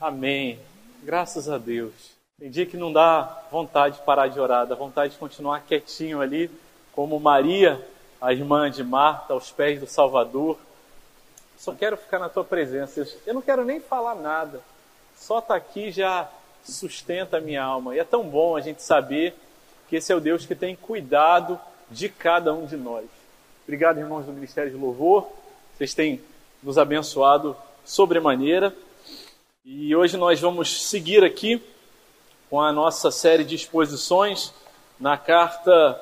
Amém. Graças a Deus. Tem dia que não dá vontade de parar de orar, dá vontade de continuar quietinho ali, como Maria, a irmã de Marta, aos pés do Salvador. Só quero ficar na tua presença. Eu não quero nem falar nada. Só estar tá aqui já sustenta a minha alma. E é tão bom a gente saber que esse é o Deus que tem cuidado de cada um de nós. Obrigado, irmãos do Ministério de Louvor. Vocês têm nos abençoado sobremaneira. E hoje nós vamos seguir aqui com a nossa série de exposições na carta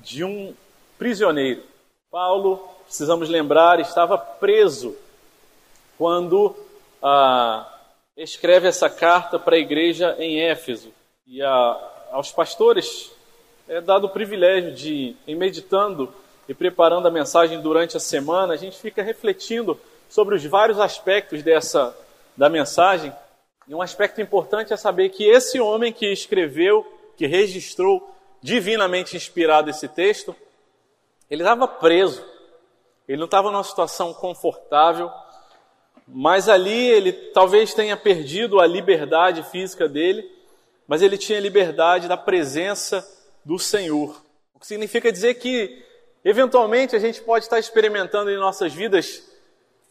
de um prisioneiro. Paulo, precisamos lembrar, estava preso quando ah, escreve essa carta para a igreja em Éfeso. E a, aos pastores é dado o privilégio de, em meditando e preparando a mensagem durante a semana, a gente fica refletindo sobre os vários aspectos dessa da mensagem. E um aspecto importante é saber que esse homem que escreveu, que registrou divinamente inspirado esse texto, ele estava preso. Ele não estava numa situação confortável, mas ali ele talvez tenha perdido a liberdade física dele, mas ele tinha liberdade da presença do Senhor. O que significa dizer que, eventualmente, a gente pode estar experimentando em nossas vidas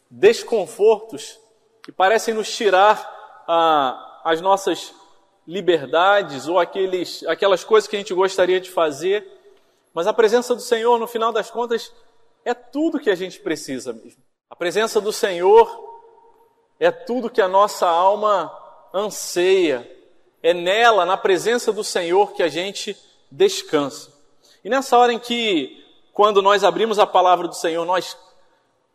desconfortos que parecem nos tirar ah, as nossas liberdades ou aqueles, aquelas coisas que a gente gostaria de fazer, mas a presença do Senhor, no final das contas, é tudo que a gente precisa mesmo. A presença do Senhor é tudo que a nossa alma anseia. É nela, na presença do Senhor, que a gente descansa. E nessa hora em que, quando nós abrimos a palavra do Senhor, nós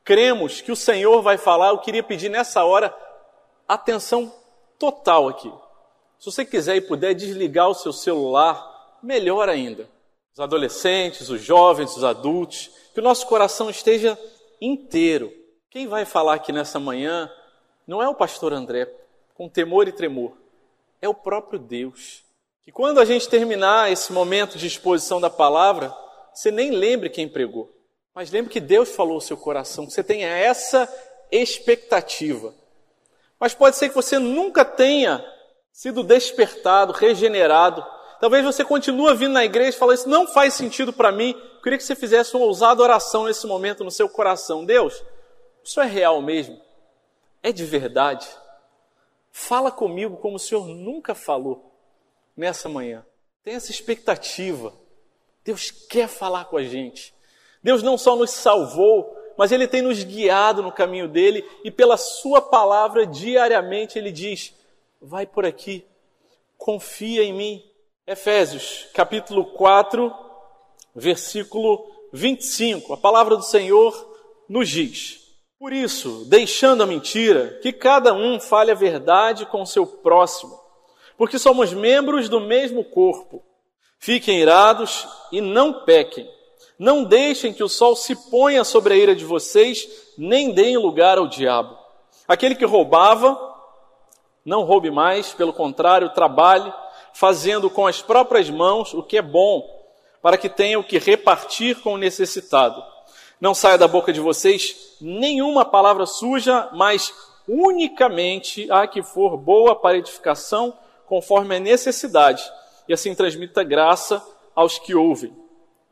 cremos que o Senhor vai falar, eu queria pedir nessa hora atenção total aqui. Se você quiser e puder desligar o seu celular, melhor ainda. Os adolescentes, os jovens, os adultos, que o nosso coração esteja inteiro. Quem vai falar aqui nessa manhã não é o pastor André, com temor e tremor, é o próprio Deus. Que quando a gente terminar esse momento de exposição da palavra, você nem lembre quem pregou. Mas lembre que Deus falou o seu coração, que você tenha essa expectativa. Mas pode ser que você nunca tenha sido despertado, regenerado. Talvez você continue vindo na igreja e fale, isso não faz sentido para mim. Eu queria que você fizesse uma ousada oração nesse momento no seu coração. Deus, isso é real mesmo? É de verdade? Fala comigo como o Senhor nunca falou nessa manhã. Tem essa expectativa. Deus quer falar com a gente. Deus não só nos salvou, mas Ele tem nos guiado no caminho dele e pela Sua palavra diariamente Ele diz: vai por aqui, confia em mim. Efésios capítulo 4, versículo 25. A palavra do Senhor nos diz: Por isso, deixando a mentira, que cada um fale a verdade com o seu próximo, porque somos membros do mesmo corpo. Fiquem irados e não pequem. Não deixem que o sol se ponha sobre a ira de vocês, nem deem lugar ao diabo. Aquele que roubava, não roube mais, pelo contrário, trabalhe, fazendo com as próprias mãos o que é bom, para que tenha o que repartir com o necessitado. Não saia da boca de vocês nenhuma palavra suja, mas unicamente a que for boa para edificação, conforme a necessidade, e assim transmita graça aos que ouvem.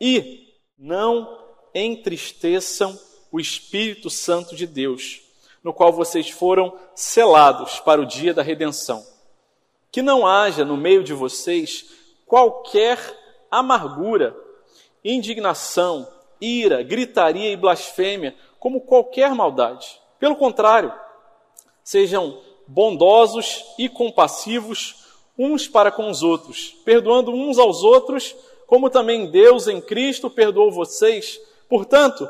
E não entristeçam o Espírito Santo de Deus, no qual vocês foram selados para o dia da redenção. Que não haja no meio de vocês qualquer amargura, indignação, ira, gritaria e blasfêmia, como qualquer maldade. Pelo contrário, sejam bondosos e compassivos uns para com os outros, perdoando uns aos outros como também Deus em Cristo perdoou vocês. Portanto,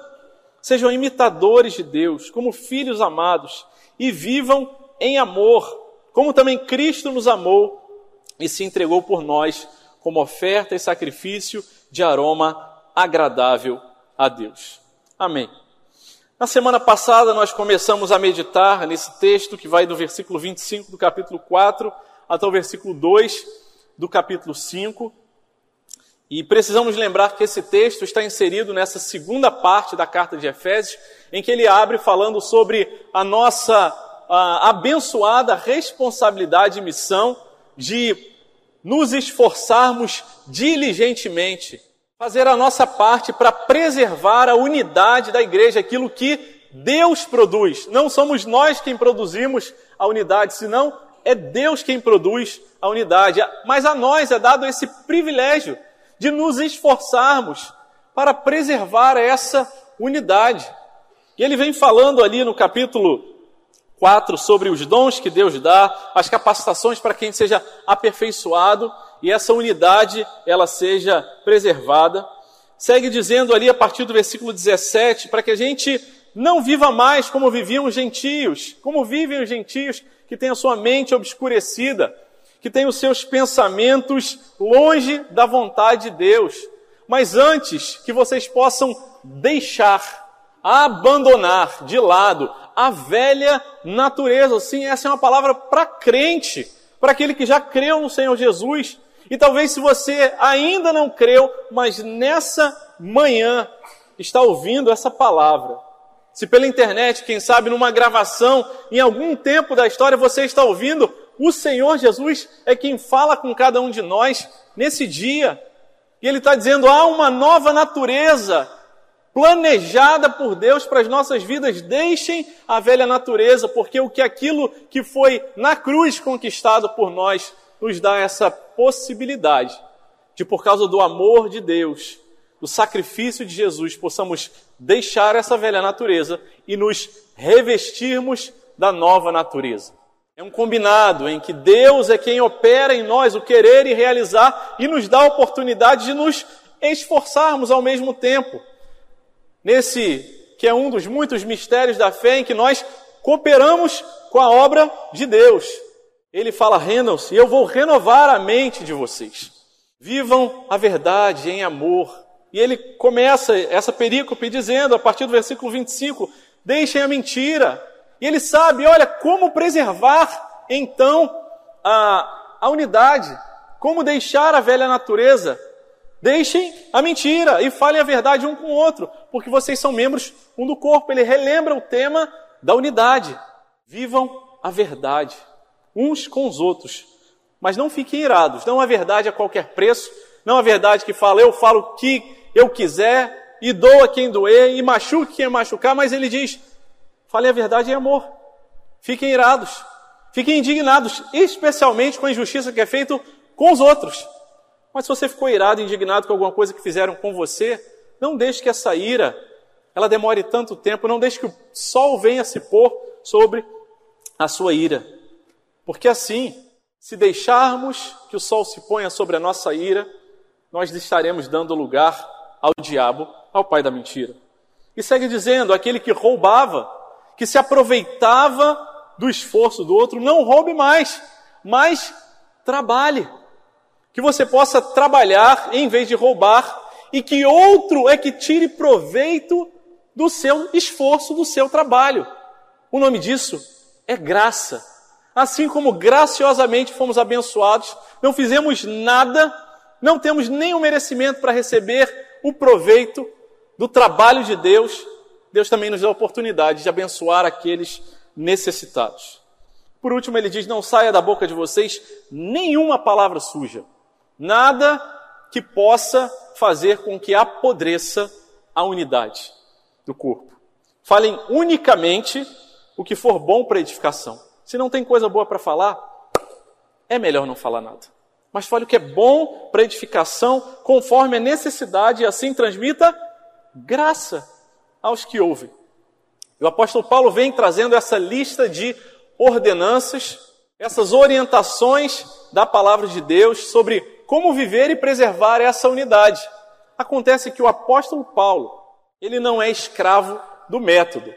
sejam imitadores de Deus, como filhos amados, e vivam em amor, como também Cristo nos amou e se entregou por nós como oferta e sacrifício de aroma agradável a Deus. Amém. Na semana passada nós começamos a meditar nesse texto que vai do versículo 25 do capítulo 4 até o versículo 2 do capítulo 5. E precisamos lembrar que esse texto está inserido nessa segunda parte da carta de Efésios, em que ele abre falando sobre a nossa a abençoada responsabilidade e missão de nos esforçarmos diligentemente, fazer a nossa parte para preservar a unidade da igreja, aquilo que Deus produz. Não somos nós quem produzimos a unidade, senão é Deus quem produz a unidade. Mas a nós é dado esse privilégio de nos esforçarmos para preservar essa unidade. E ele vem falando ali no capítulo 4 sobre os dons que Deus dá, as capacitações para quem seja aperfeiçoado e essa unidade ela seja preservada. Segue dizendo ali a partir do versículo 17, para que a gente não viva mais como viviam os gentios, como vivem os gentios que têm a sua mente obscurecida, que têm os seus pensamentos longe da vontade de Deus. Mas antes que vocês possam deixar abandonar de lado a velha natureza. Sim, essa é uma palavra para crente, para aquele que já creu no Senhor Jesus. E talvez se você ainda não creu, mas nessa manhã está ouvindo essa palavra. Se pela internet, quem sabe numa gravação, em algum tempo da história você está ouvindo, o Senhor Jesus é quem fala com cada um de nós nesse dia. E Ele está dizendo: há uma nova natureza planejada por Deus para as nossas vidas, deixem a velha natureza, porque o que aquilo que foi na cruz conquistado por nós nos dá essa possibilidade de, por causa do amor de Deus, do sacrifício de Jesus, possamos deixar essa velha natureza e nos revestirmos da nova natureza. É um combinado em que Deus é quem opera em nós o querer e realizar e nos dá a oportunidade de nos esforçarmos ao mesmo tempo nesse que é um dos muitos mistérios da fé em que nós cooperamos com a obra de Deus. Ele fala: rendam-se, eu vou renovar a mente de vocês. Vivam a verdade em amor. E ele começa essa perícope dizendo, a partir do versículo 25, deixem a mentira. E ele sabe, olha, como preservar então a, a unidade, como deixar a velha natureza Deixem a mentira e falem a verdade um com o outro, porque vocês são membros um do corpo. Ele relembra o tema da unidade. Vivam a verdade uns com os outros, mas não fiquem irados. Não a verdade a qualquer preço, não a verdade que fala eu falo o que eu quiser e dou a quem doer e machuque quem machucar, mas ele diz: falem a verdade em amor. Fiquem irados, fiquem indignados, especialmente com a injustiça que é feita com os outros. Mas se você ficou irado, indignado com alguma coisa que fizeram com você, não deixe que essa ira ela demore tanto tempo, não deixe que o sol venha se pôr sobre a sua ira. Porque assim, se deixarmos que o sol se ponha sobre a nossa ira, nós estaremos dando lugar ao diabo, ao pai da mentira. E segue dizendo: aquele que roubava, que se aproveitava do esforço do outro, não roube mais, mas trabalhe que você possa trabalhar em vez de roubar e que outro é que tire proveito do seu esforço, do seu trabalho. O nome disso é graça. Assim como graciosamente fomos abençoados, não fizemos nada, não temos nenhum merecimento para receber o proveito do trabalho de Deus, Deus também nos dá a oportunidade de abençoar aqueles necessitados. Por último, ele diz: Não saia da boca de vocês nenhuma palavra suja Nada que possa fazer com que apodreça a unidade do corpo. Falem unicamente o que for bom para edificação. Se não tem coisa boa para falar, é melhor não falar nada. Mas fale o que é bom para edificação, conforme a necessidade, e assim transmita graça aos que ouvem. O apóstolo Paulo vem trazendo essa lista de ordenanças, essas orientações da palavra de Deus sobre como viver e preservar essa unidade. Acontece que o apóstolo Paulo, ele não é escravo do método.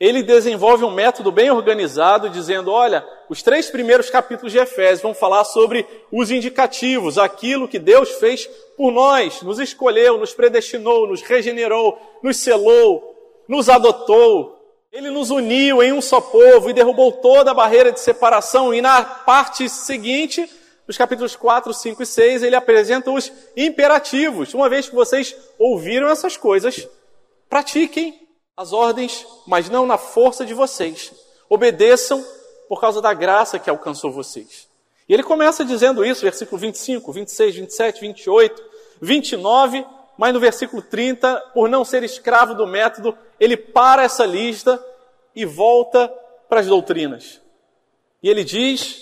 Ele desenvolve um método bem organizado, dizendo: olha, os três primeiros capítulos de Efésios vão falar sobre os indicativos, aquilo que Deus fez por nós, nos escolheu, nos predestinou, nos regenerou, nos selou, nos adotou. Ele nos uniu em um só povo e derrubou toda a barreira de separação. E na parte seguinte, nos capítulos 4, 5 e 6, ele apresenta os imperativos. Uma vez que vocês ouviram essas coisas, pratiquem as ordens, mas não na força de vocês. Obedeçam por causa da graça que alcançou vocês. E ele começa dizendo isso, versículo 25, 26, 27, 28, 29, mas no versículo 30, por não ser escravo do método, ele para essa lista e volta para as doutrinas. E ele diz: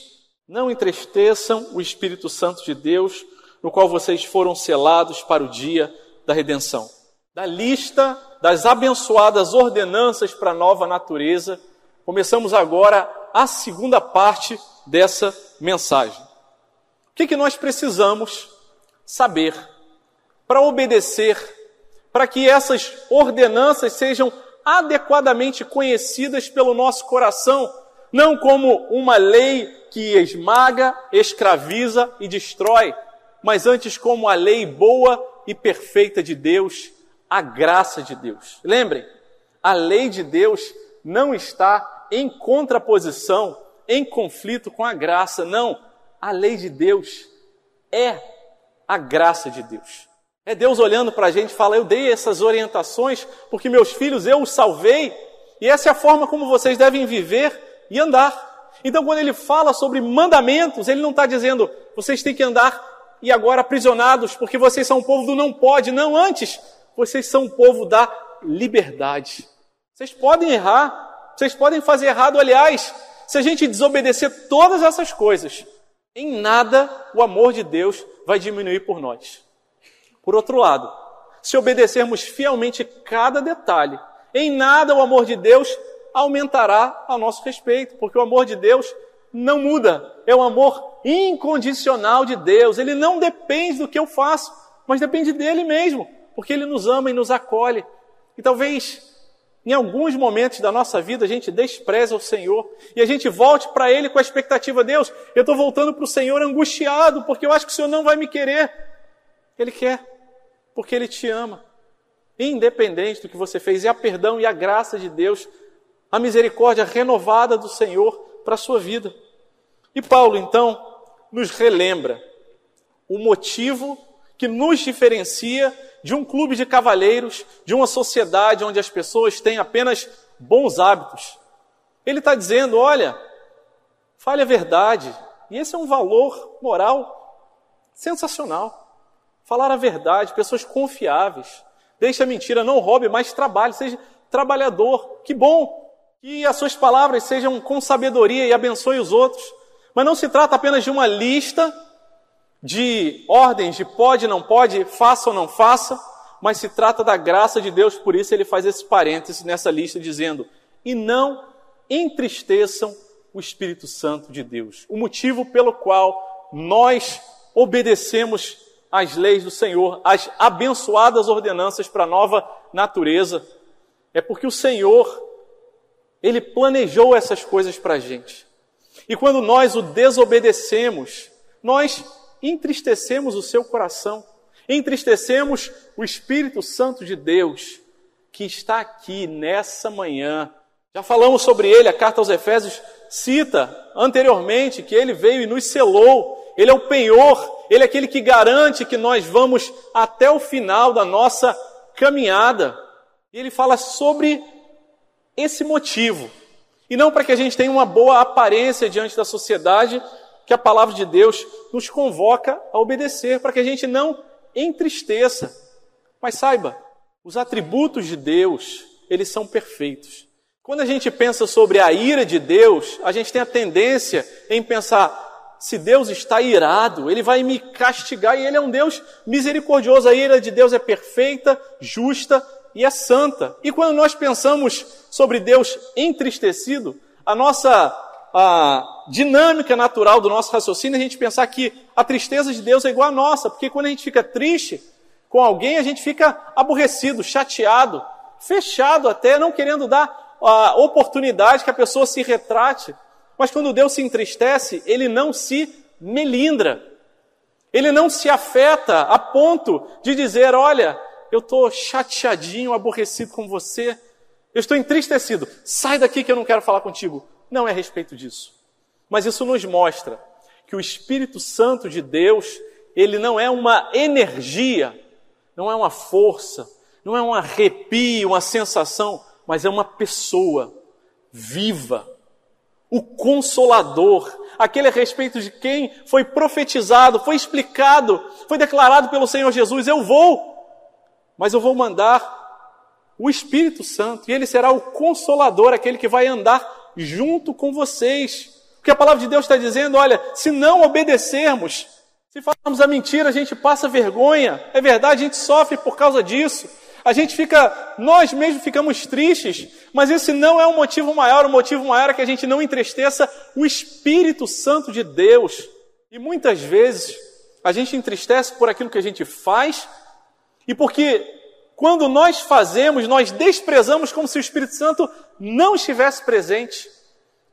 Não entristeçam o Espírito Santo de Deus, no qual vocês foram selados para o dia da redenção. Da lista das abençoadas ordenanças para a nova natureza, começamos agora a segunda parte dessa mensagem. O que, que nós precisamos saber para obedecer, para que essas ordenanças sejam adequadamente conhecidas pelo nosso coração, não como uma lei que esmaga, escraviza e destrói, mas antes como a lei boa e perfeita de Deus, a graça de Deus. Lembrem, a lei de Deus não está em contraposição, em conflito com a graça, não. A lei de Deus é a graça de Deus. É Deus olhando para a gente e fala: Eu dei essas orientações porque meus filhos eu os salvei, e essa é a forma como vocês devem viver e andar. Então, quando ele fala sobre mandamentos, ele não está dizendo vocês têm que andar e agora aprisionados porque vocês são o povo do não pode. Não, antes, vocês são o povo da liberdade. Vocês podem errar, vocês podem fazer errado, aliás, se a gente desobedecer todas essas coisas, em nada o amor de Deus vai diminuir por nós. Por outro lado, se obedecermos fielmente cada detalhe, em nada o amor de Deus aumentará a nosso respeito, porque o amor de Deus não muda, é o amor incondicional de Deus. Ele não depende do que eu faço, mas depende dele mesmo, porque ele nos ama e nos acolhe. E talvez em alguns momentos da nossa vida a gente despreza o Senhor e a gente volte para Ele com a expectativa, Deus, eu estou voltando para o Senhor angustiado, porque eu acho que o Senhor não vai me querer. Ele quer porque Ele te ama. Independente do que você fez, e a perdão e a graça de Deus, a misericórdia renovada do Senhor para a sua vida. E Paulo, então, nos relembra o motivo que nos diferencia de um clube de cavalheiros, de uma sociedade onde as pessoas têm apenas bons hábitos. Ele está dizendo: olha, fale a verdade. E esse é um valor moral sensacional. Falar a verdade, pessoas confiáveis. Deixe a mentira, não roube, mas trabalhe, seja trabalhador. Que bom! Que as suas palavras sejam com sabedoria e abençoe os outros. Mas não se trata apenas de uma lista de ordens de pode, não pode, faça ou não faça, mas se trata da graça de Deus, por isso ele faz esse parênteses nessa lista dizendo: e não entristeçam o Espírito Santo de Deus. O motivo pelo qual nós obedecemos as leis do Senhor, as abençoadas ordenanças para a nova natureza, é porque o Senhor, Ele planejou essas coisas para a gente. E quando nós o desobedecemos, nós entristecemos o seu coração, entristecemos o Espírito Santo de Deus, que está aqui nessa manhã. Já falamos sobre ele, a carta aos Efésios cita anteriormente que ele veio e nos selou, ele é o penhor ele é aquele que garante que nós vamos até o final da nossa caminhada. E ele fala sobre esse motivo. E não para que a gente tenha uma boa aparência diante da sociedade, que a palavra de Deus nos convoca a obedecer, para que a gente não entristeça. Mas saiba, os atributos de Deus, eles são perfeitos. Quando a gente pensa sobre a ira de Deus, a gente tem a tendência em pensar, se Deus está irado, Ele vai me castigar e Ele é um Deus misericordioso. A ira de Deus é perfeita, justa e é santa. E quando nós pensamos sobre Deus entristecido, a nossa a dinâmica natural do nosso raciocínio é a gente pensar que a tristeza de Deus é igual à nossa, porque quando a gente fica triste com alguém, a gente fica aborrecido, chateado, fechado até, não querendo dar a oportunidade que a pessoa se retrate. Mas quando Deus se entristece, ele não se melindra. Ele não se afeta a ponto de dizer: Olha, eu estou chateadinho, aborrecido com você, eu estou entristecido, sai daqui que eu não quero falar contigo. Não é a respeito disso. Mas isso nos mostra que o Espírito Santo de Deus, ele não é uma energia, não é uma força, não é um arrepio, uma sensação, mas é uma pessoa viva, o Consolador, aquele a respeito de quem foi profetizado, foi explicado, foi declarado pelo Senhor Jesus: Eu vou, mas eu vou mandar o Espírito Santo, e ele será o Consolador, aquele que vai andar junto com vocês. Porque a palavra de Deus está dizendo: olha, se não obedecermos, se falarmos a mentira, a gente passa vergonha. É verdade, a gente sofre por causa disso. A gente fica, nós mesmos ficamos tristes, mas esse não é o motivo maior. O motivo maior é que a gente não entristeça o Espírito Santo de Deus. E muitas vezes a gente entristece por aquilo que a gente faz e porque quando nós fazemos, nós desprezamos como se o Espírito Santo não estivesse presente.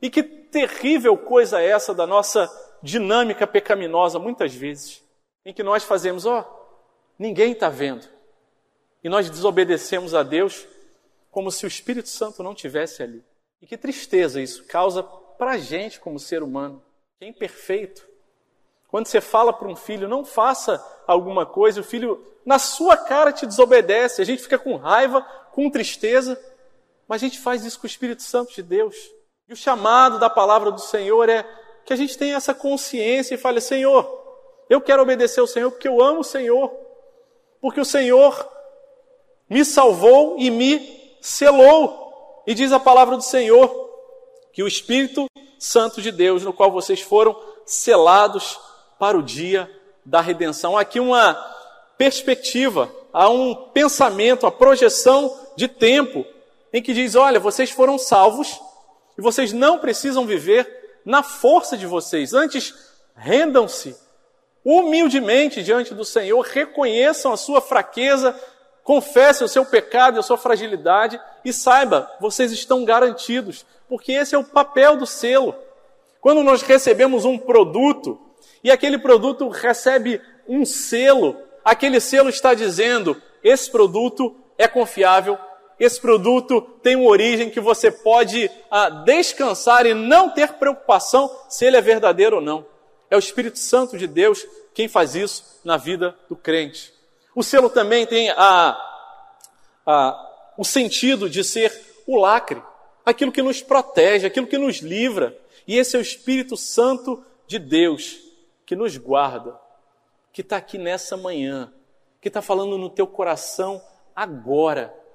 E que terrível coisa é essa da nossa dinâmica pecaminosa, muitas vezes, em que nós fazemos, ó, oh, ninguém está vendo. E nós desobedecemos a Deus como se o Espírito Santo não tivesse ali. E que tristeza isso causa para a gente como ser humano, que é imperfeito. Quando você fala para um filho, não faça alguma coisa, o filho na sua cara te desobedece, a gente fica com raiva, com tristeza, mas a gente faz isso com o Espírito Santo de Deus. E o chamado da palavra do Senhor é que a gente tenha essa consciência e fale: Senhor, eu quero obedecer ao Senhor porque eu amo o Senhor, porque o Senhor me salvou e me selou. E diz a palavra do Senhor que o Espírito Santo de Deus, no qual vocês foram selados para o dia da redenção. Aqui uma perspectiva, há um pensamento, a projeção de tempo em que diz: olha, vocês foram salvos e vocês não precisam viver na força de vocês. Antes, rendam-se humildemente diante do Senhor, reconheçam a sua fraqueza, confessem o seu pecado e a sua fragilidade e saiba, vocês estão garantidos, porque esse é o papel do selo. Quando nós recebemos um produto e aquele produto recebe um selo, aquele selo está dizendo: esse produto é confiável, esse produto tem uma origem que você pode ah, descansar e não ter preocupação se ele é verdadeiro ou não. É o Espírito Santo de Deus quem faz isso na vida do crente. O selo também tem a, a, o sentido de ser o lacre, aquilo que nos protege, aquilo que nos livra. E esse é o Espírito Santo de Deus que nos guarda, que está aqui nessa manhã, que está falando no teu coração agora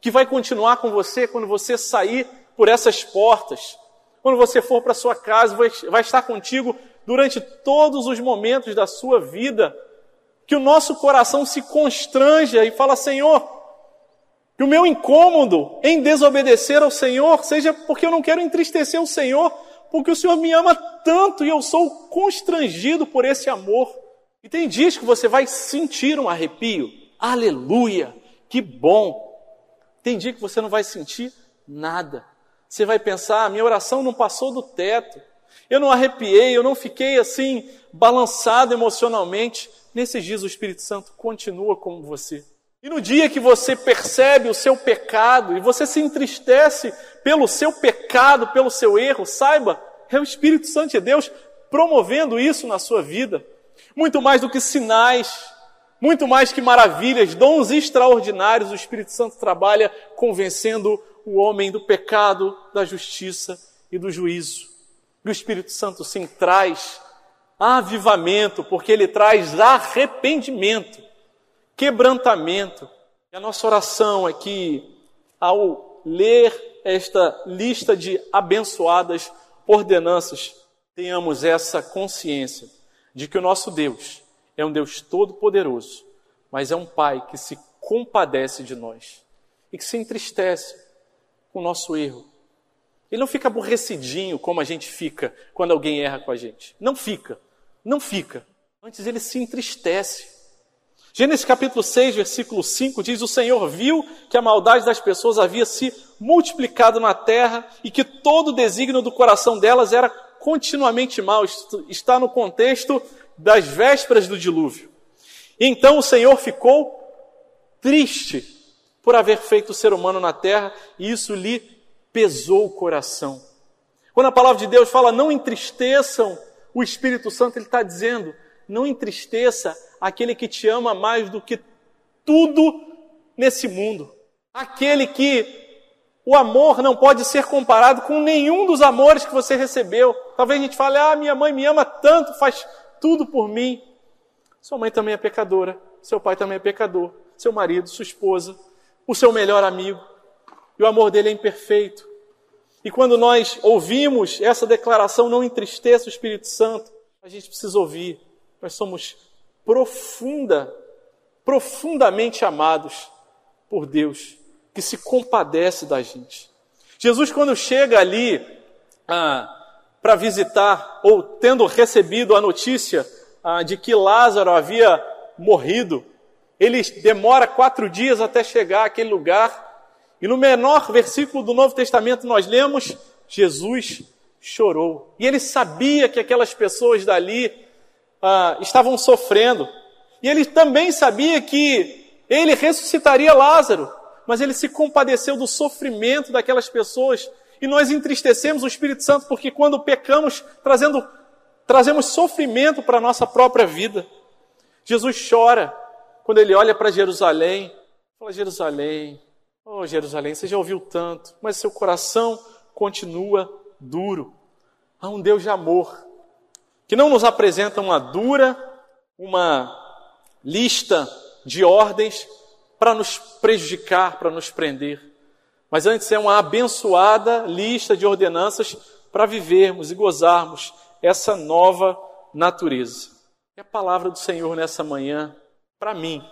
que vai continuar com você quando você sair por essas portas, quando você for para sua casa, vai, vai estar contigo durante todos os momentos da sua vida. Que o nosso coração se constranja e fala: Senhor, que o meu incômodo em desobedecer ao Senhor seja porque eu não quero entristecer o Senhor, porque o Senhor me ama tanto e eu sou constrangido por esse amor. E tem dias que você vai sentir um arrepio. Aleluia! Que bom! Tem dia que você não vai sentir nada. Você vai pensar: ah, minha oração não passou do teto. Eu não arrepiei, eu não fiquei assim, balançado emocionalmente. Nesses dias o Espírito Santo continua com você. E no dia que você percebe o seu pecado e você se entristece pelo seu pecado, pelo seu erro, saiba, é o Espírito Santo de Deus promovendo isso na sua vida. Muito mais do que sinais, muito mais que maravilhas, dons extraordinários, o Espírito Santo trabalha convencendo o homem do pecado, da justiça e do juízo. E o Espírito Santo sim traz avivamento, porque ele traz arrependimento, quebrantamento. E a nossa oração é que, ao ler esta lista de abençoadas ordenanças, tenhamos essa consciência de que o nosso Deus, é um Deus todo-poderoso, mas é um Pai que se compadece de nós e que se entristece com o nosso erro. Ele não fica aborrecidinho como a gente fica quando alguém erra com a gente. Não fica. Não fica. Antes ele se entristece. Gênesis capítulo 6, versículo 5 diz: O Senhor viu que a maldade das pessoas havia se multiplicado na terra e que todo o desígnio do coração delas era continuamente mal. Está no contexto das vésperas do dilúvio. Então o Senhor ficou triste por haver feito o ser humano na terra e isso lhe pesou o coração. Quando a palavra de Deus fala não entristeçam o Espírito Santo, está dizendo não entristeça aquele que te ama mais do que tudo nesse mundo. Aquele que O amor não pode ser comparado com nenhum dos amores que você recebeu. Talvez a gente fale, ah, minha mãe me ama tanto, faz tudo por mim. Sua mãe também é pecadora, seu pai também é pecador, seu marido, sua esposa, o seu melhor amigo. E o amor dele é imperfeito. E quando nós ouvimos essa declaração, não entristeça o Espírito Santo, a gente precisa ouvir. Nós somos profunda, profundamente amados por Deus que se compadece da gente. Jesus, quando chega ali ah, para visitar, ou tendo recebido a notícia ah, de que Lázaro havia morrido, ele demora quatro dias até chegar àquele lugar, e no menor versículo do Novo Testamento nós lemos: Jesus chorou. E ele sabia que aquelas pessoas dali ah, estavam sofrendo. E ele também sabia que ele ressuscitaria Lázaro mas ele se compadeceu do sofrimento daquelas pessoas. E nós entristecemos o Espírito Santo porque quando pecamos, trazendo, trazemos sofrimento para a nossa própria vida. Jesus chora quando ele olha para Jerusalém. Fala, Jerusalém, oh Jerusalém, você já ouviu tanto, mas seu coração continua duro. Há um Deus de amor que não nos apresenta uma dura, uma lista de ordens, para nos prejudicar, para nos prender. Mas antes é uma abençoada lista de ordenanças para vivermos e gozarmos essa nova natureza. E a palavra do Senhor nessa manhã, para mim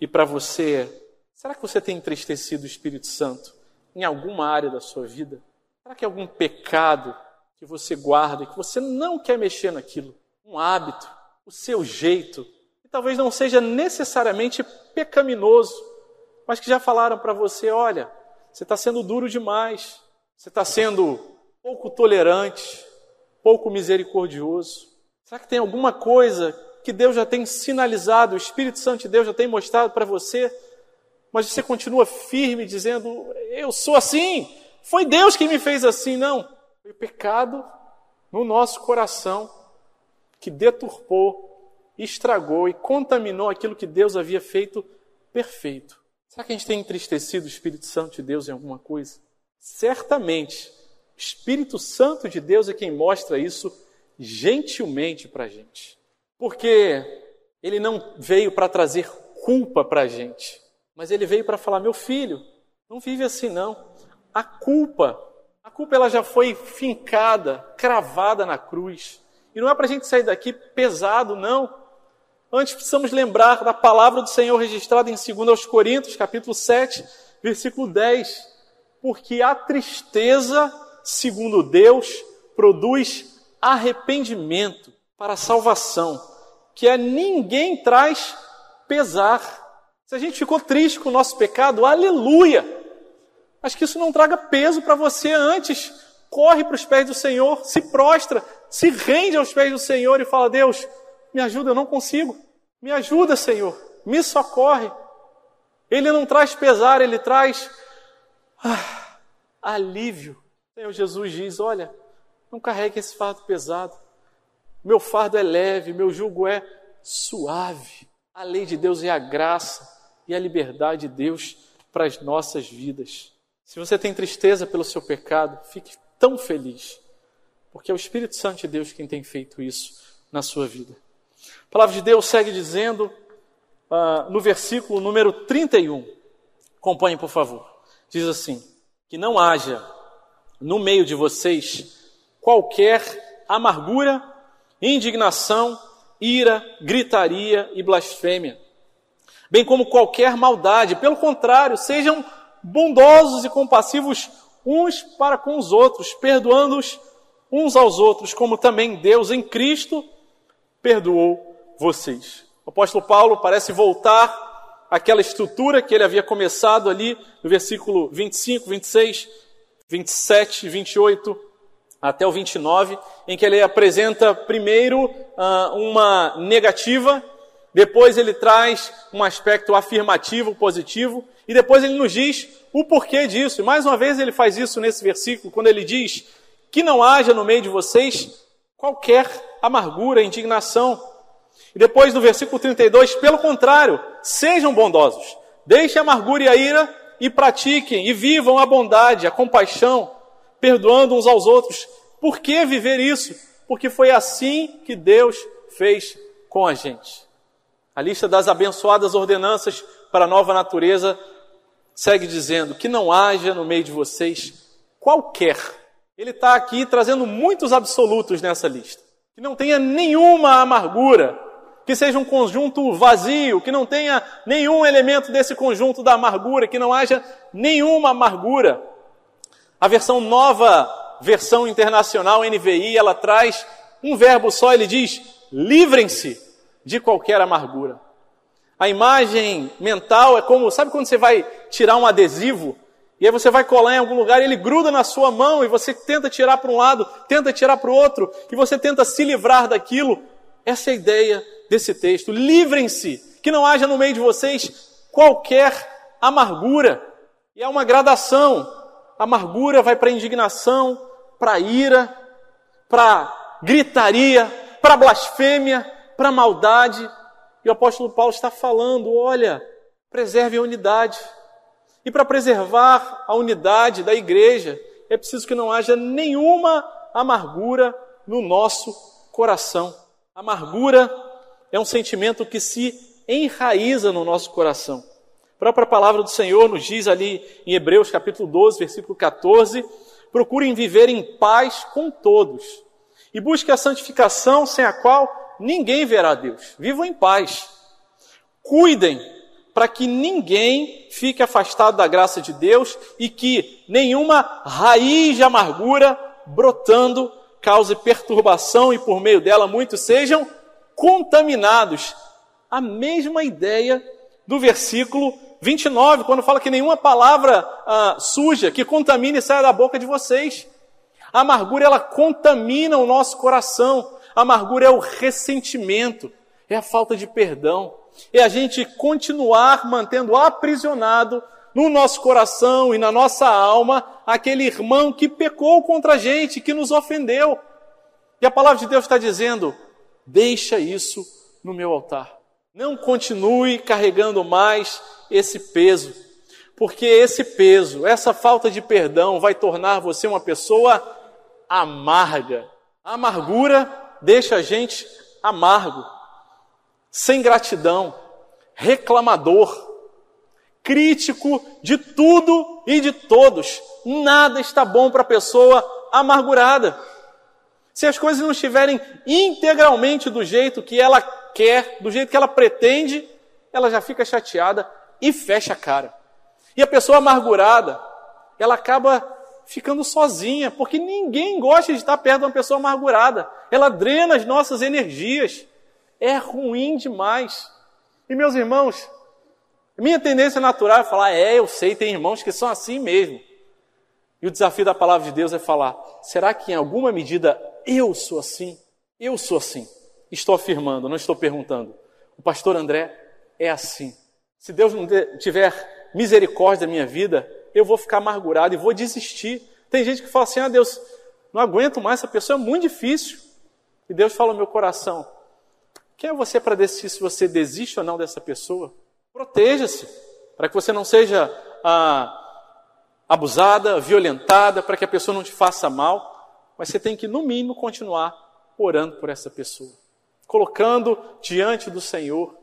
e para você é: será que você tem entristecido o Espírito Santo em alguma área da sua vida? Será que é algum pecado que você guarda e que você não quer mexer naquilo? Um hábito, o seu jeito, talvez não seja necessariamente pecaminoso, mas que já falaram para você: olha, você está sendo duro demais, você está sendo pouco tolerante, pouco misericordioso. Será que tem alguma coisa que Deus já tem sinalizado, o Espírito Santo de Deus já tem mostrado para você, mas você continua firme dizendo: eu sou assim, foi Deus que me fez assim? Não, foi o pecado no nosso coração que deturpou estragou e contaminou aquilo que Deus havia feito perfeito. Será que a gente tem entristecido o Espírito Santo de Deus em alguma coisa? Certamente, o Espírito Santo de Deus é quem mostra isso gentilmente para a gente. Porque ele não veio para trazer culpa para a gente, mas ele veio para falar: meu filho, não vive assim não. A culpa, a culpa ela já foi fincada, cravada na cruz. E não é para a gente sair daqui pesado, não. Antes precisamos lembrar da palavra do Senhor registrada em 2 Coríntios, capítulo 7, versículo 10. Porque a tristeza, segundo Deus, produz arrependimento para a salvação, que a ninguém traz pesar. Se a gente ficou triste com o nosso pecado, aleluia! Mas que isso não traga peso para você antes. Corre para os pés do Senhor, se prostra, se rende aos pés do Senhor e fala: Deus, me ajuda, eu não consigo. Me ajuda, Senhor. Me socorre. Ele não traz pesar, ele traz ah, alívio. Senhor Jesus diz: Olha, não carregue esse fardo pesado. Meu fardo é leve, meu jugo é suave. A lei de Deus é a graça e a liberdade de Deus para as nossas vidas. Se você tem tristeza pelo seu pecado, fique tão feliz, porque é o Espírito Santo de Deus quem tem feito isso na sua vida. A palavra de Deus segue dizendo uh, no versículo número 31. Acompanhe, por favor. Diz assim: Que não haja no meio de vocês qualquer amargura, indignação, ira, gritaria e blasfêmia, bem como qualquer maldade. Pelo contrário, sejam bondosos e compassivos uns para com os outros, perdoando-os uns aos outros, como também Deus em Cristo perdoou vocês. O apóstolo Paulo parece voltar àquela estrutura que ele havia começado ali no versículo 25, 26, 27, 28 até o 29, em que ele apresenta primeiro uh, uma negativa, depois ele traz um aspecto afirmativo, positivo, e depois ele nos diz o porquê disso. E mais uma vez ele faz isso nesse versículo, quando ele diz que não haja no meio de vocês qualquer amargura, indignação. E depois no versículo 32, pelo contrário, sejam bondosos, deixem a amargura e a ira e pratiquem e vivam a bondade, a compaixão, perdoando uns aos outros. Por que viver isso? Porque foi assim que Deus fez com a gente. A lista das abençoadas ordenanças para a nova natureza segue dizendo que não haja no meio de vocês qualquer. Ele está aqui trazendo muitos absolutos nessa lista. Que não tenha nenhuma amargura, que seja um conjunto vazio, que não tenha nenhum elemento desse conjunto da amargura, que não haja nenhuma amargura. A versão nova, versão internacional NVI, ela traz um verbo só, ele diz: livrem-se de qualquer amargura. A imagem mental é como, sabe quando você vai tirar um adesivo e aí você vai colar em algum lugar ele gruda na sua mão e você tenta tirar para um lado, tenta tirar para o outro e você tenta se livrar daquilo. Essa é a ideia desse texto. Livrem-se, que não haja no meio de vocês qualquer amargura. E é uma gradação. A amargura vai para indignação, para ira, para gritaria, para blasfêmia, para maldade. E o apóstolo Paulo está falando: olha, preserve a unidade. E para preservar a unidade da igreja, é preciso que não haja nenhuma amargura no nosso coração. Amargura é um sentimento que se enraiza no nosso coração. A própria palavra do Senhor nos diz ali em Hebreus capítulo 12, versículo 14: procurem viver em paz com todos e busquem a santificação sem a qual ninguém verá Deus. Vivam em paz. Cuidem para que ninguém fique afastado da graça de Deus e que nenhuma raiz de amargura brotando cause perturbação e por meio dela muitos sejam contaminados. A mesma ideia do versículo 29, quando fala que nenhuma palavra ah, suja que contamine saia da boca de vocês. A amargura ela contamina o nosso coração. Amargura é o ressentimento, é a falta de perdão é a gente continuar mantendo aprisionado no nosso coração e na nossa alma aquele irmão que pecou contra a gente, que nos ofendeu. E a palavra de Deus está dizendo: deixa isso no meu altar. Não continue carregando mais esse peso, porque esse peso, essa falta de perdão vai tornar você uma pessoa amarga. A amargura deixa a gente amargo sem gratidão, reclamador, crítico de tudo e de todos. Nada está bom para a pessoa amargurada. Se as coisas não estiverem integralmente do jeito que ela quer, do jeito que ela pretende, ela já fica chateada e fecha a cara. E a pessoa amargurada, ela acaba ficando sozinha, porque ninguém gosta de estar perto de uma pessoa amargurada. Ela drena as nossas energias é ruim demais. E meus irmãos, minha tendência natural é falar, é, eu sei, tem irmãos que são assim mesmo. E o desafio da palavra de Deus é falar, será que em alguma medida eu sou assim? Eu sou assim. Estou afirmando, não estou perguntando. O pastor André é assim. Se Deus não tiver misericórdia da minha vida, eu vou ficar amargurado e vou desistir. Tem gente que fala assim: ah, Deus, não aguento mais, essa pessoa é muito difícil. E Deus fala no meu coração: quem é você para decidir se você desiste ou não dessa pessoa? Proteja-se, para que você não seja ah, abusada, violentada, para que a pessoa não te faça mal. Mas você tem que, no mínimo, continuar orando por essa pessoa, colocando diante do Senhor.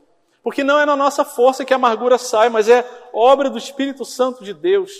Porque não é na nossa força que a amargura sai, mas é obra do Espírito Santo de Deus.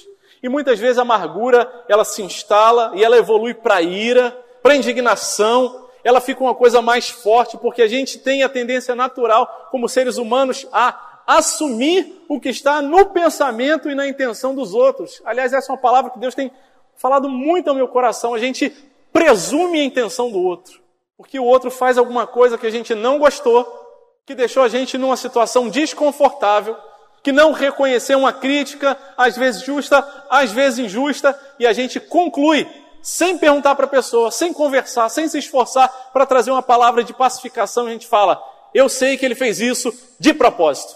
E muitas vezes a amargura, ela se instala e ela evolui para ira, para indignação, ela fica uma coisa mais forte, porque a gente tem a tendência natural, como seres humanos, a assumir o que está no pensamento e na intenção dos outros. Aliás, essa é uma palavra que Deus tem falado muito ao meu coração. A gente presume a intenção do outro, porque o outro faz alguma coisa que a gente não gostou, que deixou a gente numa situação desconfortável, que não reconheceu uma crítica, às vezes justa, às vezes injusta, e a gente conclui sem perguntar para a pessoa, sem conversar, sem se esforçar para trazer uma palavra de pacificação, a gente fala: eu sei que ele fez isso de propósito,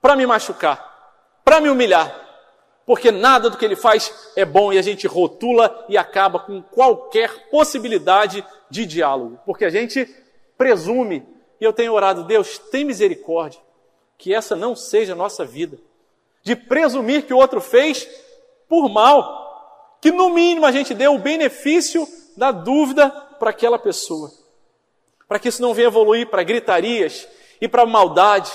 para me machucar, para me humilhar, porque nada do que ele faz é bom e a gente rotula e acaba com qualquer possibilidade de diálogo, porque a gente presume, e eu tenho orado, Deus, tem misericórdia, que essa não seja a nossa vida, de presumir que o outro fez por mal, que no mínimo a gente deu o benefício da dúvida para aquela pessoa, para que isso não venha evoluir para gritarias e para maldade.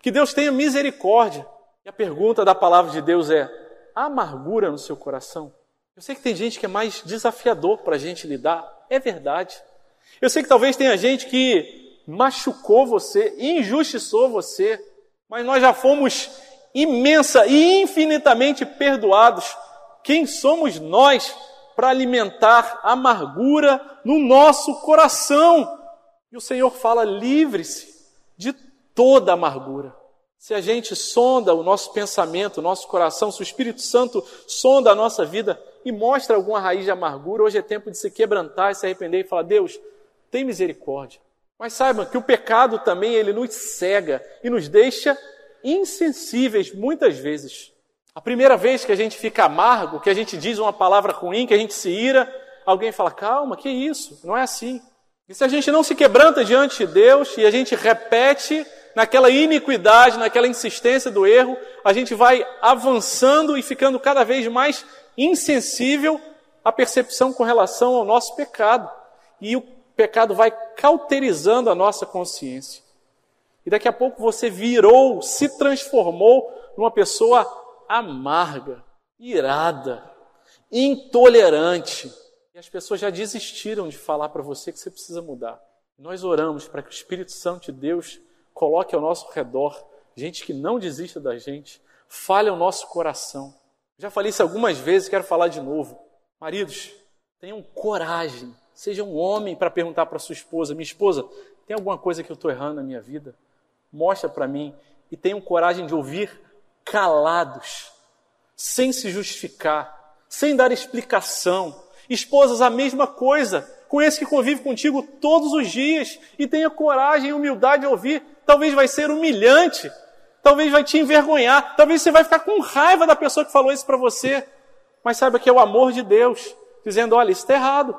Que Deus tenha misericórdia. E a pergunta da palavra de Deus é: há amargura no seu coração? Eu sei que tem gente que é mais desafiador para a gente lidar, é verdade. Eu sei que talvez tenha gente que machucou você, injustiçou você, mas nós já fomos imensa e infinitamente perdoados. Quem somos nós para alimentar amargura no nosso coração? E o Senhor fala: livre-se de toda amargura. Se a gente sonda o nosso pensamento, o nosso coração, se o Espírito Santo sonda a nossa vida e mostra alguma raiz de amargura, hoje é tempo de se quebrantar e se arrepender e falar: Deus, tem misericórdia. Mas saiba que o pecado também ele nos cega e nos deixa insensíveis muitas vezes. A primeira vez que a gente fica amargo, que a gente diz uma palavra ruim, que a gente se ira, alguém fala: calma, que isso? Não é assim. E se a gente não se quebranta diante de Deus e a gente repete naquela iniquidade, naquela insistência do erro, a gente vai avançando e ficando cada vez mais insensível à percepção com relação ao nosso pecado. E o pecado vai cauterizando a nossa consciência. E daqui a pouco você virou, se transformou numa pessoa amarga, irada, intolerante. E as pessoas já desistiram de falar para você que você precisa mudar. Nós oramos para que o Espírito Santo de Deus coloque ao nosso redor gente que não desista da gente, fale ao nosso coração. Já falei isso algumas vezes, quero falar de novo. Maridos, tenham coragem, seja um homem para perguntar para sua esposa: minha esposa, tem alguma coisa que eu estou errando na minha vida? mostra para mim e tenham coragem de ouvir calados, sem se justificar, sem dar explicação. Esposas, a mesma coisa. Com esse que convive contigo todos os dias e tenha coragem e humildade de ouvir. Talvez vai ser humilhante, talvez vai te envergonhar, talvez você vai ficar com raiva da pessoa que falou isso para você. Mas saiba que é o amor de Deus dizendo: olha, isso está errado.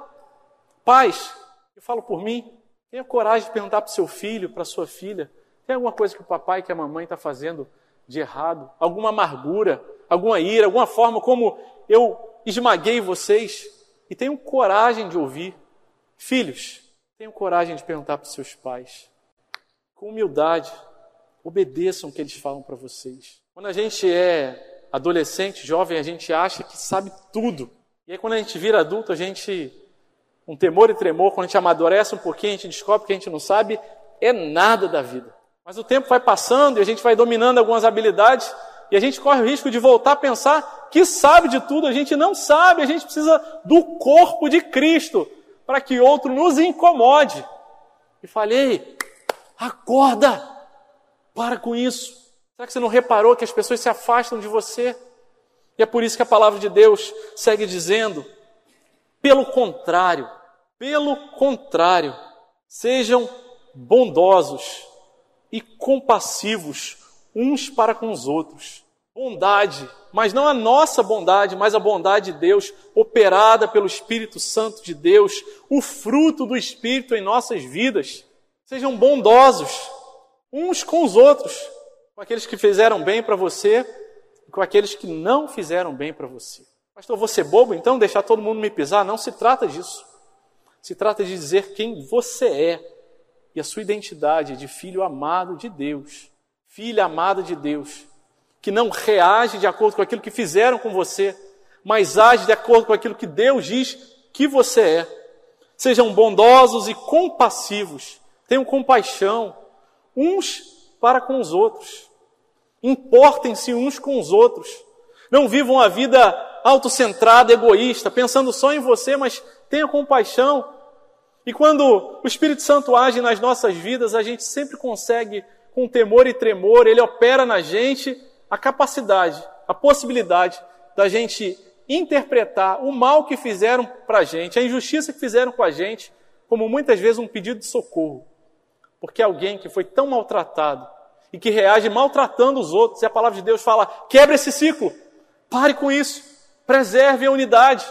Pais, eu falo por mim, tenha coragem de perguntar para seu filho, para sua filha, tem alguma coisa que o papai que a mamãe está fazendo de errado? Alguma amargura, alguma ira, alguma forma como eu esmaguei vocês? E tenham coragem de ouvir. Filhos, tenham coragem de perguntar para seus pais. Com humildade, obedeçam o que eles falam para vocês. Quando a gente é adolescente, jovem, a gente acha que sabe tudo. E aí quando a gente vira adulto, a gente, um temor e tremor, quando a gente amadurece um pouquinho, a gente descobre que a gente não sabe é nada da vida. Mas o tempo vai passando e a gente vai dominando algumas habilidades e a gente corre o risco de voltar a pensar que sabe de tudo. A gente não sabe, a gente precisa do corpo de Cristo para que outro nos incomode. E falei, acorda, para com isso. Será que você não reparou que as pessoas se afastam de você? E é por isso que a palavra de Deus segue dizendo: pelo contrário, pelo contrário, sejam bondosos e compassivos uns para com os outros. Bondade, mas não a nossa bondade, mas a bondade de Deus, operada pelo Espírito Santo de Deus, o fruto do Espírito em nossas vidas. Sejam bondosos uns com os outros, com aqueles que fizeram bem para você e com aqueles que não fizeram bem para você. Pastor, vou ser bobo então, deixar todo mundo me pisar? Não se trata disso. Se trata de dizer quem você é e a sua identidade de filho amado de Deus, filha amada de Deus, que não reage de acordo com aquilo que fizeram com você, mas age de acordo com aquilo que Deus diz que você é. Sejam bondosos e compassivos, tenham compaixão uns para com os outros. Importem-se uns com os outros. Não vivam a vida autocentrada, egoísta, pensando só em você, mas tenha compaixão e quando o Espírito Santo age nas nossas vidas, a gente sempre consegue, com temor e tremor, ele opera na gente a capacidade, a possibilidade da gente interpretar o mal que fizeram para a gente, a injustiça que fizeram com a gente, como muitas vezes um pedido de socorro. Porque alguém que foi tão maltratado e que reage maltratando os outros, e a palavra de Deus fala: quebre esse ciclo, pare com isso, preserve a unidade,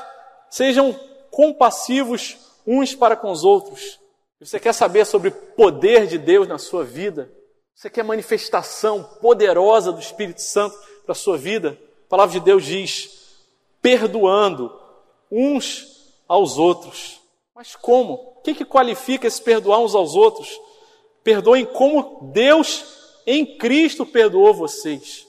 sejam compassivos uns para com os outros. Você quer saber sobre o poder de Deus na sua vida? Você quer manifestação poderosa do Espírito Santo para a sua vida. A palavra de Deus diz: perdoando uns aos outros. Mas como? O que, que qualifica esse perdoar uns aos outros? Perdoem como Deus em Cristo perdoou vocês.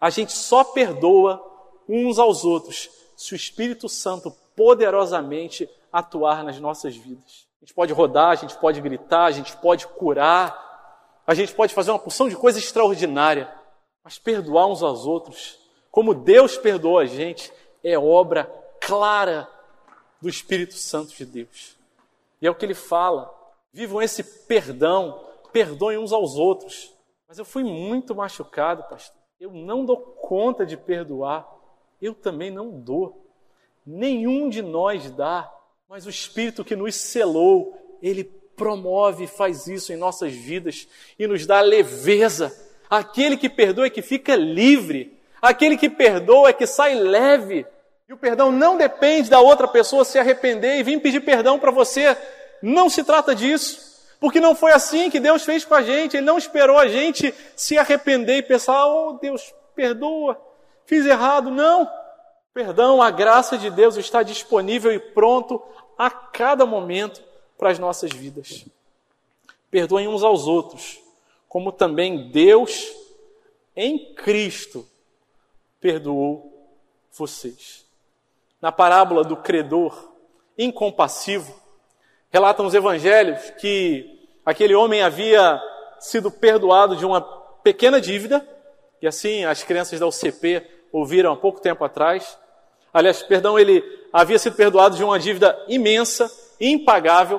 A gente só perdoa uns aos outros se o Espírito Santo poderosamente atuar nas nossas vidas. A gente pode rodar, a gente pode gritar, a gente pode curar, a gente pode fazer uma porção de coisa extraordinária, mas perdoar uns aos outros, como Deus perdoou a gente, é obra clara do Espírito Santo de Deus. E é o que ele fala. Vivam esse perdão, perdoem uns aos outros. Mas eu fui muito machucado, pastor. Eu não dou conta de perdoar. Eu também não dou. Nenhum de nós dá. Mas o Espírito que nos selou, ele promove e faz isso em nossas vidas e nos dá leveza. Aquele que perdoa é que fica livre. Aquele que perdoa é que sai leve. E o perdão não depende da outra pessoa se arrepender e vir pedir perdão para você. Não se trata disso. Porque não foi assim que Deus fez com a gente. Ele não esperou a gente se arrepender e pensar, oh Deus, perdoa, fiz errado. Não. Perdão, a graça de Deus está disponível e pronto a cada momento para as nossas vidas. Perdoem uns aos outros, como também Deus em Cristo perdoou vocês na parábola do credor incompassivo, relatam os evangelhos que aquele homem havia sido perdoado de uma pequena dívida, e assim as crianças da UCP ouviram há pouco tempo atrás. Aliás, perdão, ele havia sido perdoado de uma dívida imensa, impagável,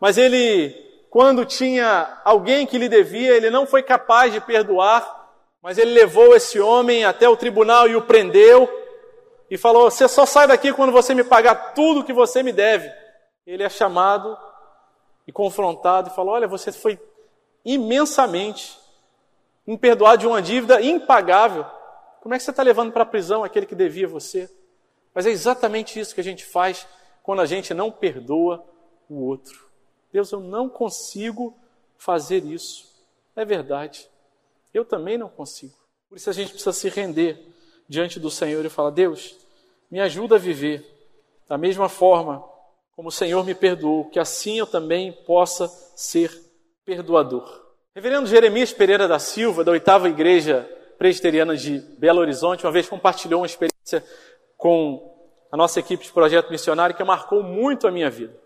mas ele, quando tinha alguém que lhe devia, ele não foi capaz de perdoar, mas ele levou esse homem até o tribunal e o prendeu, e falou: Você só sai daqui quando você me pagar tudo que você me deve. Ele é chamado e confrontado e falou: Olha, você foi imensamente imperdoado de uma dívida impagável. Como é que você está levando para a prisão aquele que devia você? Mas é exatamente isso que a gente faz quando a gente não perdoa o outro. Deus, eu não consigo fazer isso. É verdade. Eu também não consigo. Por isso a gente precisa se render diante do Senhor e falar: Deus, me ajuda a viver da mesma forma como o Senhor me perdoou, que assim eu também possa ser perdoador. Reverendo Jeremias Pereira da Silva, da oitava igreja presbiteriana de Belo Horizonte, uma vez compartilhou uma experiência com a nossa equipe de projeto missionário que marcou muito a minha vida.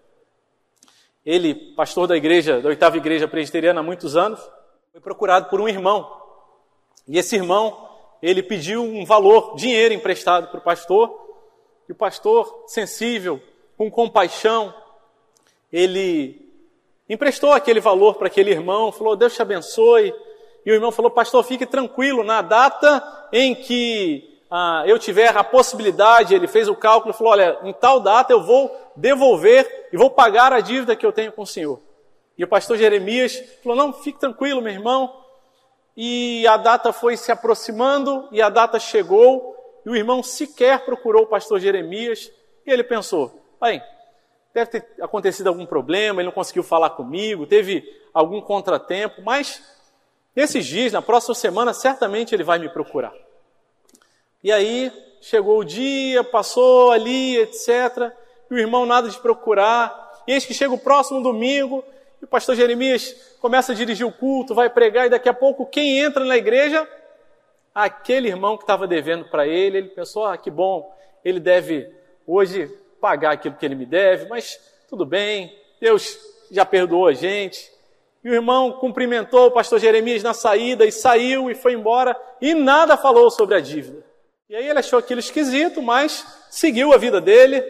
Ele, pastor da igreja, da oitava igreja presbiteriana há muitos anos, foi procurado por um irmão. E esse irmão ele pediu um valor, dinheiro emprestado para o pastor, e o pastor, sensível, com compaixão, ele emprestou aquele valor para aquele irmão, falou: Deus te abençoe. E o irmão falou: Pastor, fique tranquilo, na data em que ah, eu tiver a possibilidade, ele fez o cálculo e falou: Olha, em tal data eu vou devolver e vou pagar a dívida que eu tenho com o senhor. E o pastor Jeremias falou: Não, fique tranquilo, meu irmão, e a data foi se aproximando e a data chegou e o irmão sequer procurou o pastor Jeremias e ele pensou: bem, deve ter acontecido algum problema, ele não conseguiu falar comigo, teve algum contratempo, mas nesses dias, na próxima semana, certamente ele vai me procurar. E aí chegou o dia, passou ali, etc. E o irmão nada de procurar. E eis que chega o próximo domingo e o pastor Jeremias começa a dirigir o culto, vai pregar, e daqui a pouco quem entra na igreja? Aquele irmão que estava devendo para ele, ele pensou: ah, que bom, ele deve hoje pagar aquilo que ele me deve, mas tudo bem, Deus já perdoou a gente. E o irmão cumprimentou o pastor Jeremias na saída e saiu e foi embora e nada falou sobre a dívida. E aí ele achou aquilo esquisito, mas seguiu a vida dele.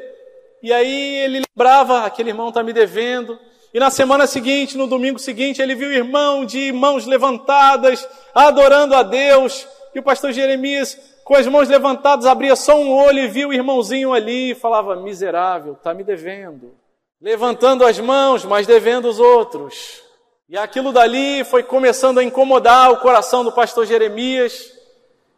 E aí ele lembrava: aquele irmão está me devendo. E na semana seguinte, no domingo seguinte, ele viu o irmão de mãos levantadas, adorando a Deus. E o pastor Jeremias, com as mãos levantadas, abria só um olho e viu o irmãozinho ali e falava: Miserável, está me devendo. Levantando as mãos, mas devendo os outros. E aquilo dali foi começando a incomodar o coração do pastor Jeremias.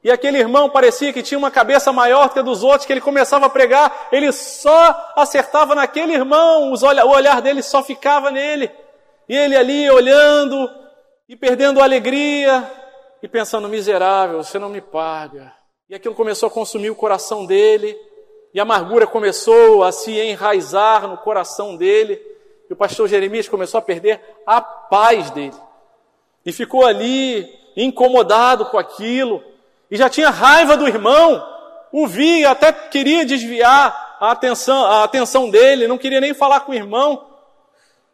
E aquele irmão parecia que tinha uma cabeça maior que a dos outros, que ele começava a pregar, ele só acertava naquele irmão, o olhar dele só ficava nele. E ele ali olhando e perdendo a alegria, e pensando, miserável, você não me paga. E aquilo começou a consumir o coração dele, e a amargura começou a se enraizar no coração dele, e o pastor Jeremias começou a perder a paz dele. E ficou ali incomodado com aquilo, e já tinha raiva do irmão, o via, até queria desviar a atenção, a atenção dele, não queria nem falar com o irmão.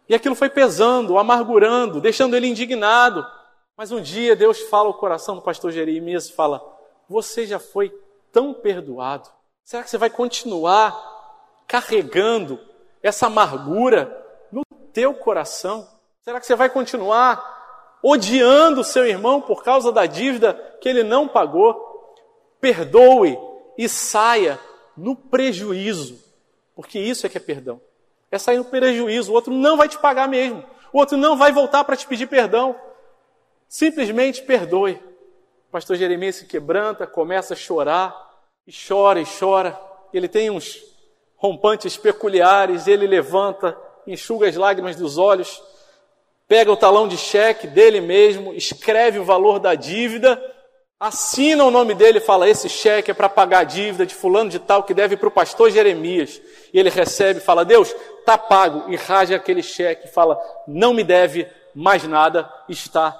E aquilo foi pesando, amargurando, deixando ele indignado. Mas um dia Deus fala ao coração do pastor Jeremias e fala: Você já foi tão perdoado. Será que você vai continuar carregando essa amargura no teu coração? Será que você vai continuar odiando seu irmão por causa da dívida que ele não pagou? Perdoe e saia no prejuízo, porque isso é que é perdão. É sair no prejuízo, o outro não vai te pagar mesmo, o outro não vai voltar para te pedir perdão. Simplesmente perdoe. O pastor Jeremias se quebranta, começa a chorar, e chora e chora. Ele tem uns rompantes peculiares, ele levanta, enxuga as lágrimas dos olhos, pega o talão de cheque dele mesmo, escreve o valor da dívida, assina o nome dele e fala: Esse cheque é para pagar a dívida de fulano de tal que deve para o pastor Jeremias. E ele recebe fala: Deus, está pago. E rasga aquele cheque e fala: Não me deve mais nada, está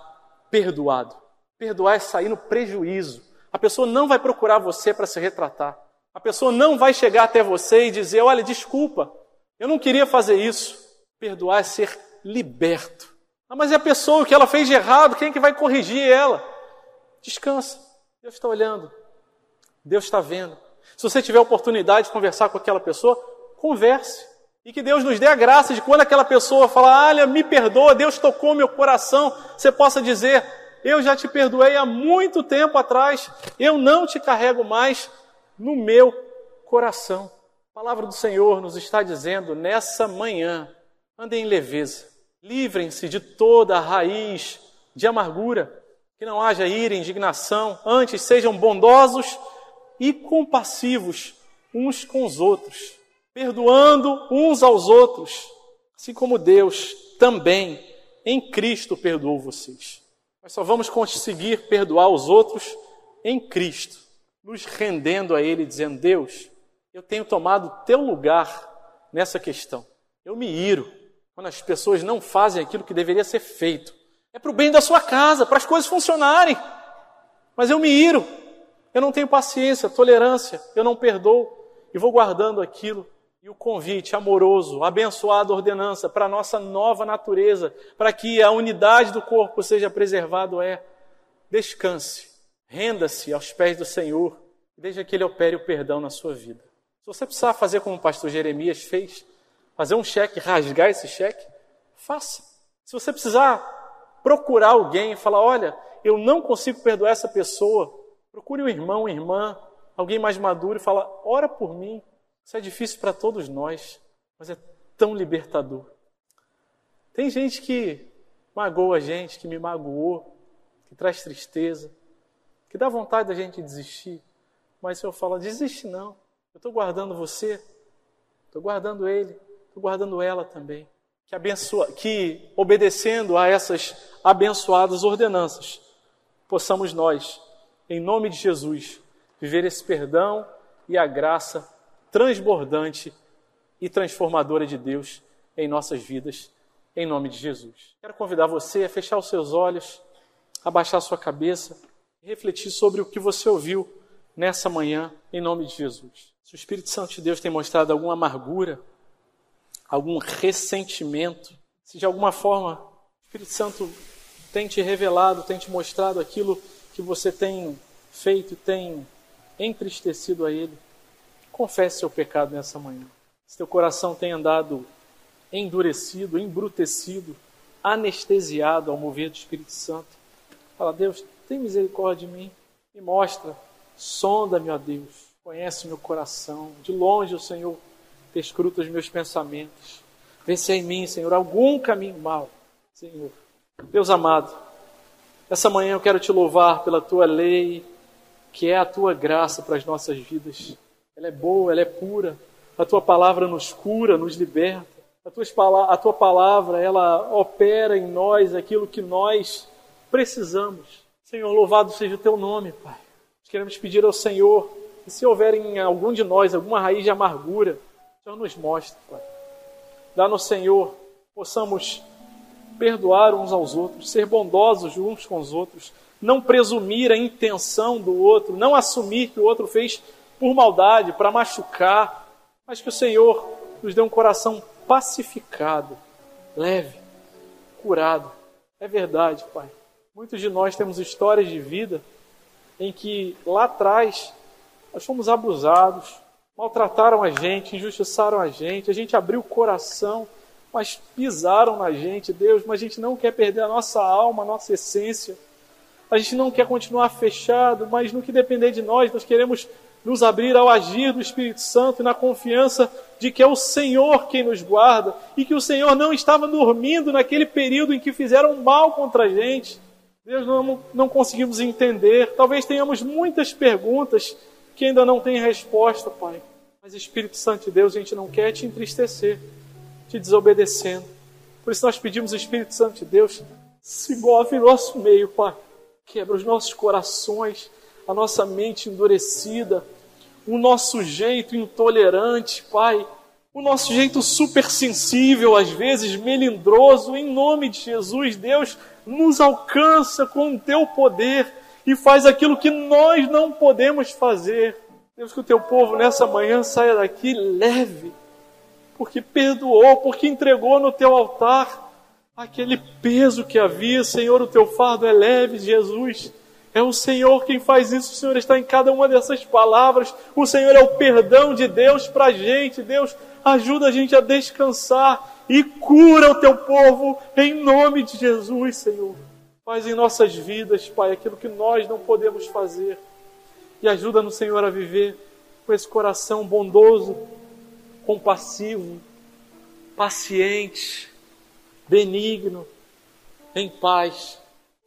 perdoado. Perdoar é sair no prejuízo. A pessoa não vai procurar você para se retratar. A pessoa não vai chegar até você e dizer: Olha, desculpa, eu não queria fazer isso. Perdoar é ser liberto. Ah, mas é a pessoa que ela fez de errado, quem é que vai corrigir ela? Descansa. Deus está olhando. Deus está vendo. Se você tiver oportunidade de conversar com aquela pessoa, converse. E que Deus nos dê a graça de quando aquela pessoa falar, olha, me perdoa, Deus tocou meu coração, você possa dizer, eu já te perdoei há muito tempo atrás, eu não te carrego mais no meu coração. A palavra do Senhor nos está dizendo nessa manhã: andem em leveza, livrem-se de toda a raiz de amargura, que não haja ira, indignação, antes sejam bondosos e compassivos uns com os outros, perdoando uns aos outros, assim como Deus também em Cristo perdoou vocês. Nós só vamos conseguir perdoar os outros em Cristo, nos rendendo a Ele, dizendo: Deus, eu tenho tomado teu lugar nessa questão. Eu me iro quando as pessoas não fazem aquilo que deveria ser feito. É para o bem da sua casa, para as coisas funcionarem. Mas eu me iro, eu não tenho paciência, tolerância, eu não perdoo e vou guardando aquilo e o convite amoroso, abençoado ordenança para a nossa nova natureza, para que a unidade do corpo seja preservado é descanse, renda-se aos pés do Senhor e deixe que Ele opere o perdão na sua vida. Se você precisar fazer como o pastor Jeremias fez, fazer um cheque, rasgar esse cheque, faça. Se você precisar procurar alguém e falar, olha, eu não consigo perdoar essa pessoa, procure um irmão, uma irmã, alguém mais maduro e fala, ora por mim, isso é difícil para todos nós, mas é tão libertador. Tem gente que magoa a gente, que me magoou, que traz tristeza, que dá vontade da gente desistir. Mas eu falo, desiste não. Eu estou guardando você, estou guardando ele, guardando ela também. Que, abençoa, que obedecendo a essas abençoadas ordenanças, possamos nós, em nome de Jesus, viver esse perdão e a graça transbordante e transformadora de Deus em nossas vidas, em nome de Jesus. Quero convidar você a fechar os seus olhos, abaixar sua cabeça e refletir sobre o que você ouviu nessa manhã, em nome de Jesus. Se o Espírito Santo de Deus tem mostrado alguma amargura, algum ressentimento, se de alguma forma o Espírito Santo tem te revelado, tem te mostrado aquilo que você tem feito, tem entristecido a Ele, Confesse seu pecado nessa manhã. Se teu coração tem andado endurecido, embrutecido, anestesiado ao mover do Espírito Santo, fala, Deus, tem misericórdia de mim. Me mostra, sonda-me, ó Deus. Conhece meu coração. De longe, o Senhor, escruta os meus pensamentos. Vê se em mim, Senhor, algum caminho mal. Senhor, Deus amado, essa manhã eu quero te louvar pela tua lei, que é a tua graça para as nossas vidas ela é boa, ela é pura. A tua palavra nos cura, nos liberta. A tua, a tua palavra, ela opera em nós aquilo que nós precisamos. Senhor, louvado seja o teu nome, Pai. Queremos pedir ao Senhor que se houver em algum de nós alguma raiz de amargura, Senhor nos mostre, Pai. Dá-nos, Senhor, possamos perdoar uns aos outros, ser bondosos uns com os outros, não presumir a intenção do outro, não assumir que o outro fez por maldade, para machucar, mas que o Senhor nos dê um coração pacificado, leve, curado. É verdade, Pai. Muitos de nós temos histórias de vida em que lá atrás nós fomos abusados, maltrataram a gente, injustiçaram a gente, a gente abriu o coração, mas pisaram na gente, Deus, mas a gente não quer perder a nossa alma, a nossa essência. A gente não quer continuar fechado, mas no que depender de nós, nós queremos nos abrir ao agir do Espírito Santo e na confiança de que é o Senhor quem nos guarda e que o Senhor não estava dormindo naquele período em que fizeram mal contra a gente. Deus, não, não conseguimos entender. Talvez tenhamos muitas perguntas que ainda não têm resposta, Pai. Mas Espírito Santo de Deus, a gente não quer te entristecer, te desobedecendo. Por isso nós pedimos, Espírito Santo de Deus, se move em nosso meio, Pai. Quebra os nossos corações, a nossa mente endurecida, o nosso jeito intolerante, Pai, o nosso jeito supersensível, às vezes melindroso, em nome de Jesus, Deus, nos alcança com o teu poder e faz aquilo que nós não podemos fazer. Deus, que o teu povo nessa manhã saia daqui leve, porque perdoou, porque entregou no teu altar aquele peso que havia. Senhor, o teu fardo é leve, Jesus. É o Senhor quem faz isso, o Senhor está em cada uma dessas palavras. O Senhor é o perdão de Deus para a gente. Deus ajuda a gente a descansar e cura o teu povo em nome de Jesus, Senhor. Faz em nossas vidas, Pai, aquilo que nós não podemos fazer. E ajuda-nos, Senhor, a viver com esse coração bondoso, compassivo, paciente, benigno, em paz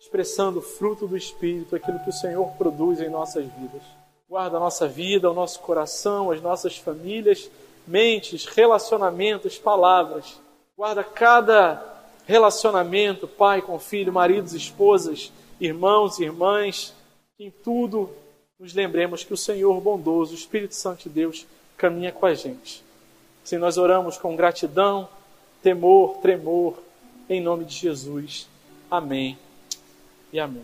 expressando o fruto do Espírito, aquilo que o Senhor produz em nossas vidas. Guarda a nossa vida, o nosso coração, as nossas famílias, mentes, relacionamentos, palavras. Guarda cada relacionamento, pai com filho, maridos, esposas, irmãos, irmãs, em tudo nos lembremos que o Senhor bondoso, o Espírito Santo de Deus, caminha com a gente. Assim nós oramos com gratidão, temor, tremor, em nome de Jesus. Amém e amém.